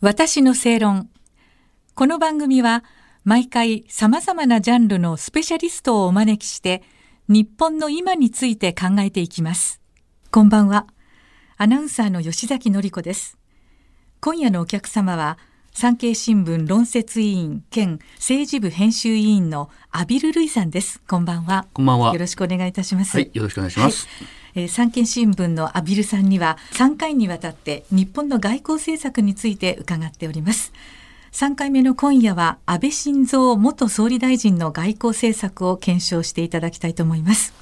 私の正論。この番組は毎回様々なジャンルのスペシャリストをお招きして日本の今について考えていきます。こんばんは。アナウンサーの吉崎のりこです。今夜のお客様は産経新聞論説委員兼政治部編集委員の阿比ルルイさんです。こんばんは。こんばんは。よろしくお願いいたします。はい、よろしくお願いします。はいえー、産経新聞のアビルさんには3回にわたって日本の外交政策について伺っております。3回目の今夜は安倍晋三元総理大臣の外交政策を検証していただきたいと思います。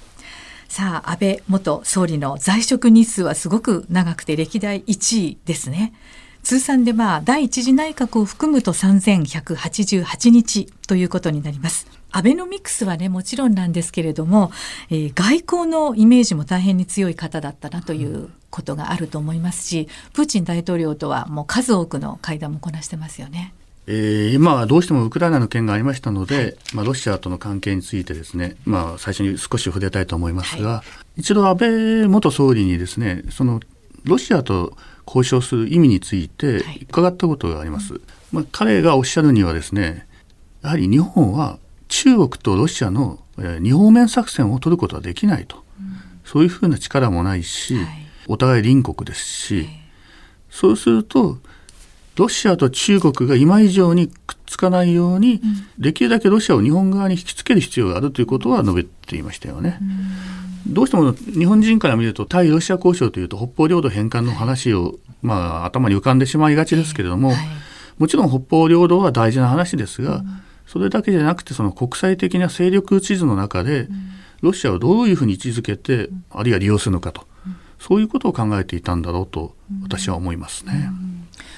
さあ、安倍元総理の在職日数はすごく長くて歴代1位ですね。通算でまあ第一次内閣を含むと3188日ということになります。アベノミクスはねもちろんなんですけれども、えー、外交のイメージも大変に強い方だったなということがあると思いますしプーチン大統領とはもう数多くの会談もこなしてますよね。えー、今はどうしてもウクライナの件がありましたので、はい、まあ、ロシアとの関係についてですね、まあ、最初に少し触れたいと思いますが、はい、一度安倍元総理にですねそのロシアと交渉する意味について伺ったことがあります。はい、まあ、彼がおっしゃるにはですねやはり日本は中国とロシアの、えー、二方面作戦を取ることはできないと、うん、そういうふうな力もないし、はい、お互い隣国ですし、はい、そうするとロシアと中国が今以上にくっつかないように、うん、できるだけロシアを日本側に引きつける必要があるということは述べていましたよね。うん、どうしても日本人から見ると対ロシア交渉というと北方領土返還の話を、はい、まあ、頭に浮かんでしまいがちですけれども、もちろん北方領土は大事な話ですが、それだけじゃなくてその国際的な勢力地図の中で、ロシアをどういうふうに位置づけて、あるいは利用するのかと、そういうことを考えていたんだろうと私は思いますね。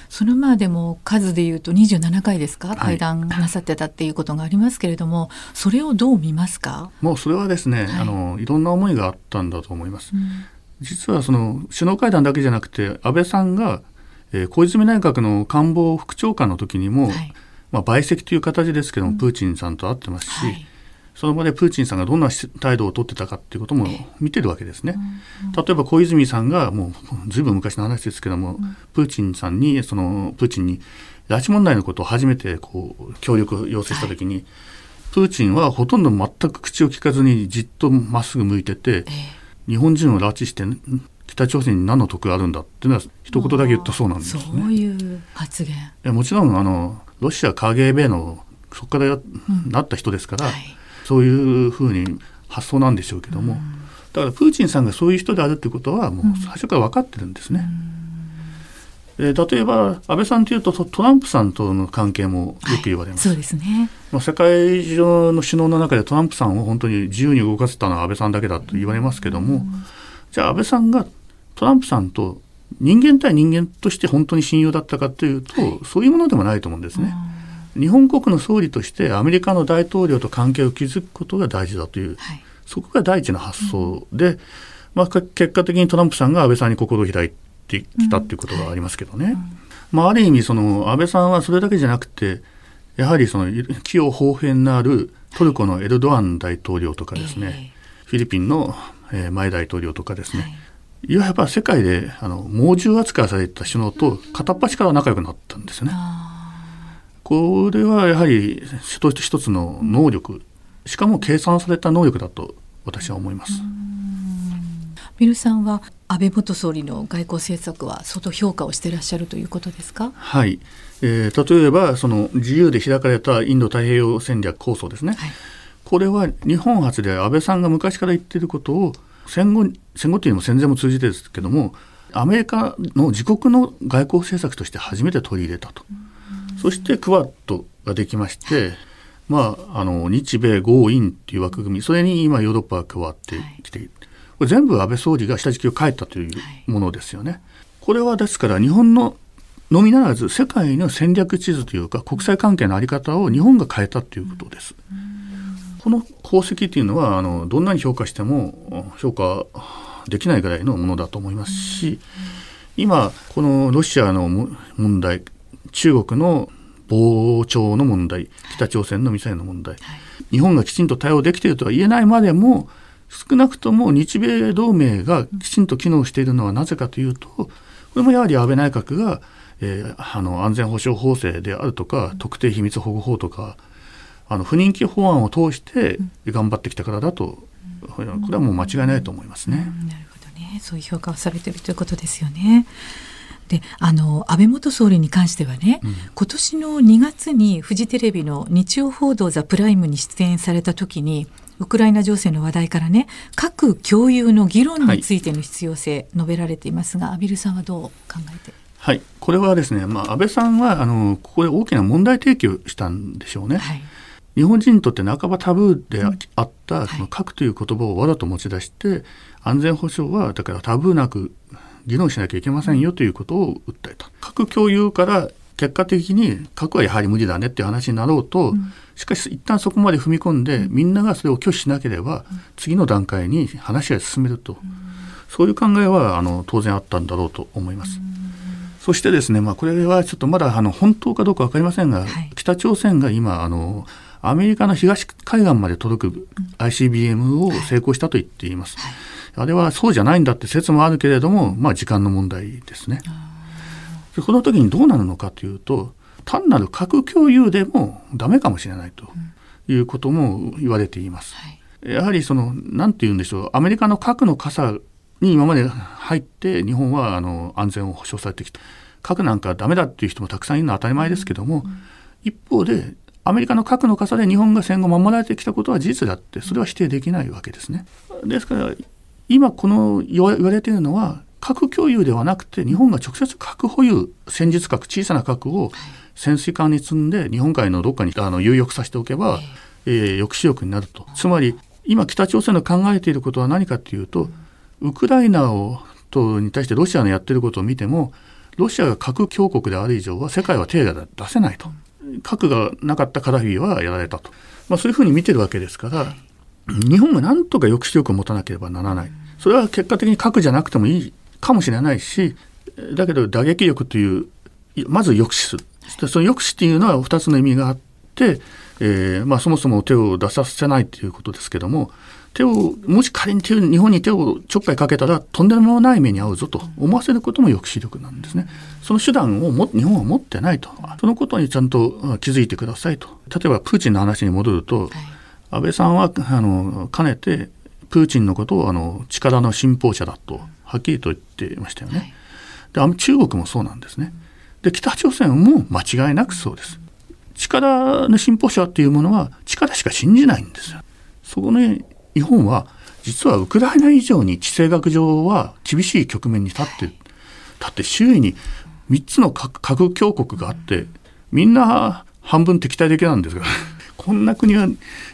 そのまでも数でいうと27回ですか会談なさってたっていうことがありますけれども、はい、それをどう見ますか？もうそれはですね、はい、あのいろんな思いがあったんだと思います。うん、実はその首脳会談だけじゃなくて安倍さんが、えー、小泉内閣の官房副長官の時にも、はい。まあ、賠責という形ですけども、プーチンさんと会ってますし、はい、その場でプーチンさんがどんな態度を取ってたかっていうことも見てるわけですね。例えば小泉さんがもうずいぶん昔の話ですけども、うん、プーチンさんにそのプーチンに拉致問題のことを初めてこう協力を要請した時に、はい、プーチンはほとんど全く口を聞かずにじっとまっすぐ向いてて、日本人を拉致して北朝鮮に何の得があるんだっていうのは一言だけ言ったそうなんですね。そういう発言。もちろんあのロシア KGB のそこからなった人ですから、うんはい、そういうふうに発想なんでしょうけども、うん、だからプーチンさんがそういう人であるってことはもう最初から分かってるんですね。うん、えー、例えば安倍さんというとトランプさんとの関係もよく言われます。はい、そうですね。まあ、世界中の首脳の中でトランプさんを本当に自由に動かせたのは安倍さんだけだと言われますけども、じゃあ安倍さんがトランプさんと人間対人間として本当に親友だったかというと、はい、そういうものでもないと思うんですね。日本国の総理としてアメリカの大統領と関係を築くことが大事だという、はい、そこが第一の発想で、うん、まあ、結果的にトランプさんが安倍さんに心を開いてきたということがありますけどね、うん。はい、まあ、ある意味その安倍さんはそれだけじゃなくてやはりその器用方変なるトルコのエルドアン大統領とかですね、フィリピンの前大統領とかですね、い。わば世界であの猛獣扱いされた首脳と片っ端から仲良くなったんですね。これはやはり一つ一つの能力しかも計算された能力だと私は思います。ミルさんは安倍元総理の外交政策は相当評価をしていらっしゃるということですか？はい、えー、例えばその自由で開かれたインド太平洋戦略構想ですね。はい、これは日本初で安倍さんが昔から言っていることを戦後戦後というのも戦前も通じてですけどもアメリカの自国の外交政策として初めて取り入れたと、そしてクワッドができまして、まあ、あの日米豪印っていう枠組みそれに今ヨーロッパが加わってきている、これ全部安倍総理が下敷きを変えたというものですよね。これはですから日本ののみならず世界の戦略地図というか国際関係の在り方を日本が変えたということです。この功績というのはあのどんなに評価しても評価できないぐらいのものだと思いますし今このロシアの問題中国の膨張の問題北朝鮮のミサイルの問題、日本がきちんと対応できているとは言えないまでも少なくとも日米同盟がきちんと機能しているのはなぜかというとこれもやはり安倍内閣がえー、あの安全保障法制であるとか特定秘密保護法とかあの不人気法案を通して頑張ってきたからだと、これはもう間違いないと思いますね。なるほどね。そういう評価をされているということですよね。であの安倍元総理に関してはね、うん、今年の2月にフジテレビの日曜報道ザプライムに出演された時にウクライナ情勢の話題からね核共有の議論についての必要性、述べられていますが、アビルさんはどう考えて？はい、これはですね、まあ、安倍さんはあのここで大きな問題提起をしたんでしょうね。はい、日本人にとって半ばタブーであった、その核という言葉をわざと持ち出して、安全保障はだからタブーなく議論しなきゃいけませんよということを訴えた。核共有から結果的に核はやはり無理だねっていう話になろうと、うん、しかし一旦そこまで踏み込んで、みんながそれを拒否しなければ、次の段階に話し合い進めると、そういう考えはあの当然あったんだろうと思います。そしてですね、まあ、これはちょっとまだあの本当かどうか分かりませんが、はい、北朝鮮が今あのアメリカの東海岸まで届く ICBM を成功したと言っています。はいあれはそうじゃないんだって説もあるけれども、まあ、時間の問題ですね。でこの時にどうなるのかというと単なる核共有でもダメかもしれないということも言われています。うんはい、やはりその何て言うんでしょうアメリカの核の傘に今まで入って日本はあの安全を保障されてきた核なんかダメだっていう人もたくさんいるのは当たり前ですけども、うん、一方でアメリカの核の傘で日本が戦後守られてきたことは事実だってそれは否定できないわけですね。ですから今この言われているのは核共有ではなくて日本が直接核保有戦術核小さな核を潜水艦に積んで日本海のどっかにあの有力させておけば、えー、抑止力になると。つまり今北朝鮮の考えていることは何かというとウクライナをとに対してロシアのやってることを見てもロシアが核強国である以上は世界は手が出せないと。核がなかったカダフィはやられたと、まあ、そういうふうに見てるわけですから、日本が何とか抑止力を持たなければならない。それは結果的に核じゃなくてもいいかもしれないし、だけど打撃力という、まず抑止する。その抑止っていうのは2つの意味があって、えーまあ、そもそも手を出させないということですけども、手を、もし仮に手日本に手をちょっかいかけたら、とんでもない目に遭うぞと思わせることも抑止力なんですね。その手段をも日本は持ってないと。そのことにちゃんと気づいてくださいと。例えば、プーチンの話に戻ると、はい安倍さんはあのかねてプーチンのことをあの力の信奉者だとはっきりと言っていましたよね。で中国もそうなんですね。で北朝鮮も間違いなくそうです。力の信奉者っていうものは力しか信じないんですよ。そこね日本は実はウクライナ以上に地政学上は厳しい局面に立ってる。だって周囲に3つの核強国があってみんな半分敵対的なんですから。こんな国は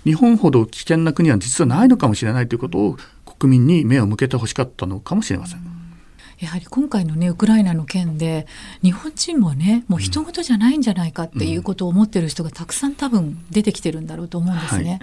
日本ほど危険な国は実はないのかもしれないということを国民に目を向けてほしかったのかもしれません。やはり今回のねウクライナの件で日本人もねもう人事じゃないんじゃないかっていうことを思ってる人がたくさん多分出てきてるんだろうと思うんですね。はい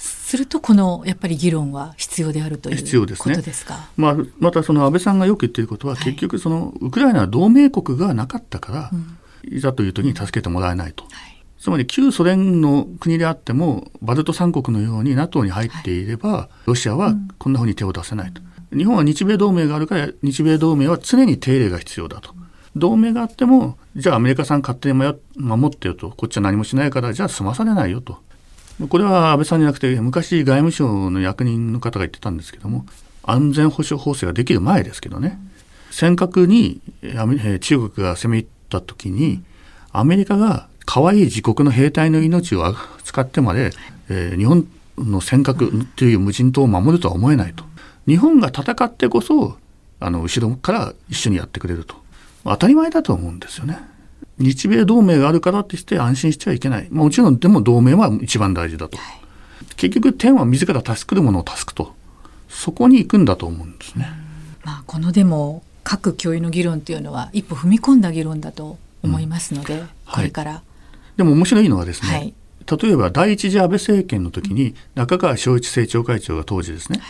するとこのやっぱり議論は必要であるという必要ですね。ですか？まあまたその安倍さんがよく言っていることは、はい、結局そのウクライナは同盟国がなかったから、うん、いざという時に助けてもらえないと。はいつまり旧ソ連の国であってもバルト三国のように NATO に入っていれば、はい、ロシアはこんなふうに手を出せないと、うん、日本は日米同盟があるから日米同盟は常に手入れが必要だと、同盟があってもじゃあアメリカさん勝手に守ってよと。こっちは何もしないからじゃあ済まされないよと。これは安倍さんじゃなくて昔外務省の役人の方が言ってたんですけども安全保障法制ができる前ですけどね。尖閣に中国が攻め入った時にアメリカが可愛い自国の兵隊の命を使ってまで、えー、日本の尖閣という無人島を守るとは思えないと。日本が戦ってこそ、あの、後ろから一緒にやってくれると。当たり前だと思うんですよね。日米同盟があるからってして安心しちゃいけない。もちろん、でも同盟は一番大事だと。結局、天は自ら助くるものを助くと。そこに行くんだと思うんですね。まあ、このでも、核共有の議論っていうのは一歩踏み込んだ議論だと思いますので、うん、これからでも面白いのはですね、はい、例えば第一次安倍政権の時に中川昭一政調会長が当時ですね、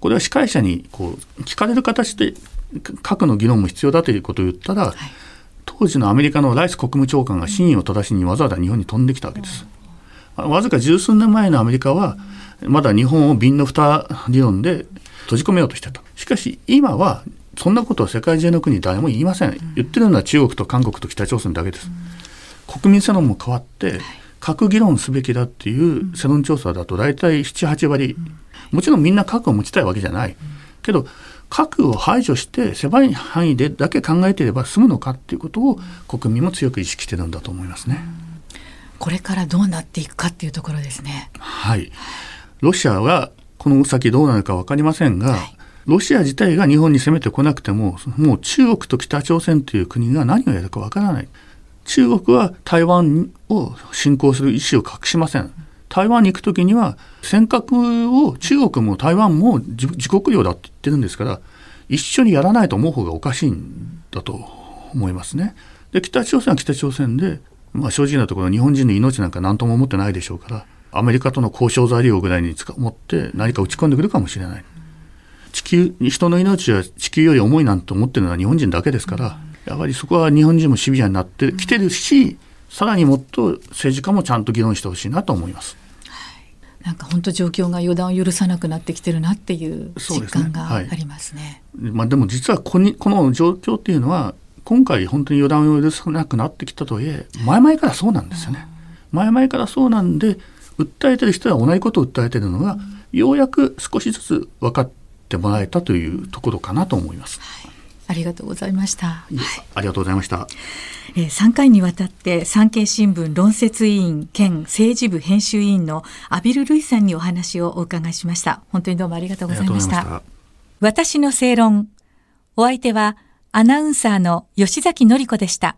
これは司会者にこう聞かれる形で核の議論も必要だということを言ったら、はい、当時のアメリカのライス国務長官が真意を正しにわざわざ日本に飛んできたわけです。わずか十数年前のアメリカはまだ日本を瓶の蓋理論で閉じ込めようとしてた。しかし今はそんなことは世界中の国誰も言いません。言ってるのは中国と韓国と北朝鮮だけです。国民世論も変わって、核議論すべきだっていう世論調査だと大体7、8割、もちろんみんな核を持ちたいわけじゃない。けど、核を排除して狭い範囲でだけ考えていれば済むのかっていうことを国民も強く意識してるんだと思いますね。これからどうなっていくかっていうところですね。はい。ロシアはこの先どうなるか分かりませんが、はい、ロシア自体が日本に攻めてこなくても、もう中国と北朝鮮という国が何をやるか分からない。中国は台湾を侵攻する意思を隠しません。台湾に行くときには、尖閣を中国も台湾も自国領だって言ってるんですから、一緒にやらないと思う方がおかしいんだと思いますね。で、北朝鮮は北朝鮮で、まあ正直なところ日本人の命なんか何とも思ってないでしょうから、アメリカとの交渉材料ぐらいに持って何か打ち込んでくるかもしれない。地球、人の命は地球より重いなんて思ってるのは日本人だけですから、やはりそこは日本人もシビアになってきてるし、さらにもっと政治家もちゃんと議論してほしいなと思います。なんか本当状況が予断を許さなくなってきてるなっていう実感がありますね。すねはい、まあでも実はこにこの状況っていうのは今回本当に予断を許さなくなってきたとはいえ前々からそうなんですよね。前々からそうなんで訴えてる人は同じことを訴えてるのが、ようやく少しずつ分かってもらえたというところかなと思います。はい、ありがとうございました。はい、ありがとうございました。えー、3回にわたって産経新聞論説委員兼政治部編集委員の阿比留瑠衣さんにお話をお伺いしました。本当にどうもありがとうございました。した私の正論。お相手はアナウンサーの吉崎紀子でした。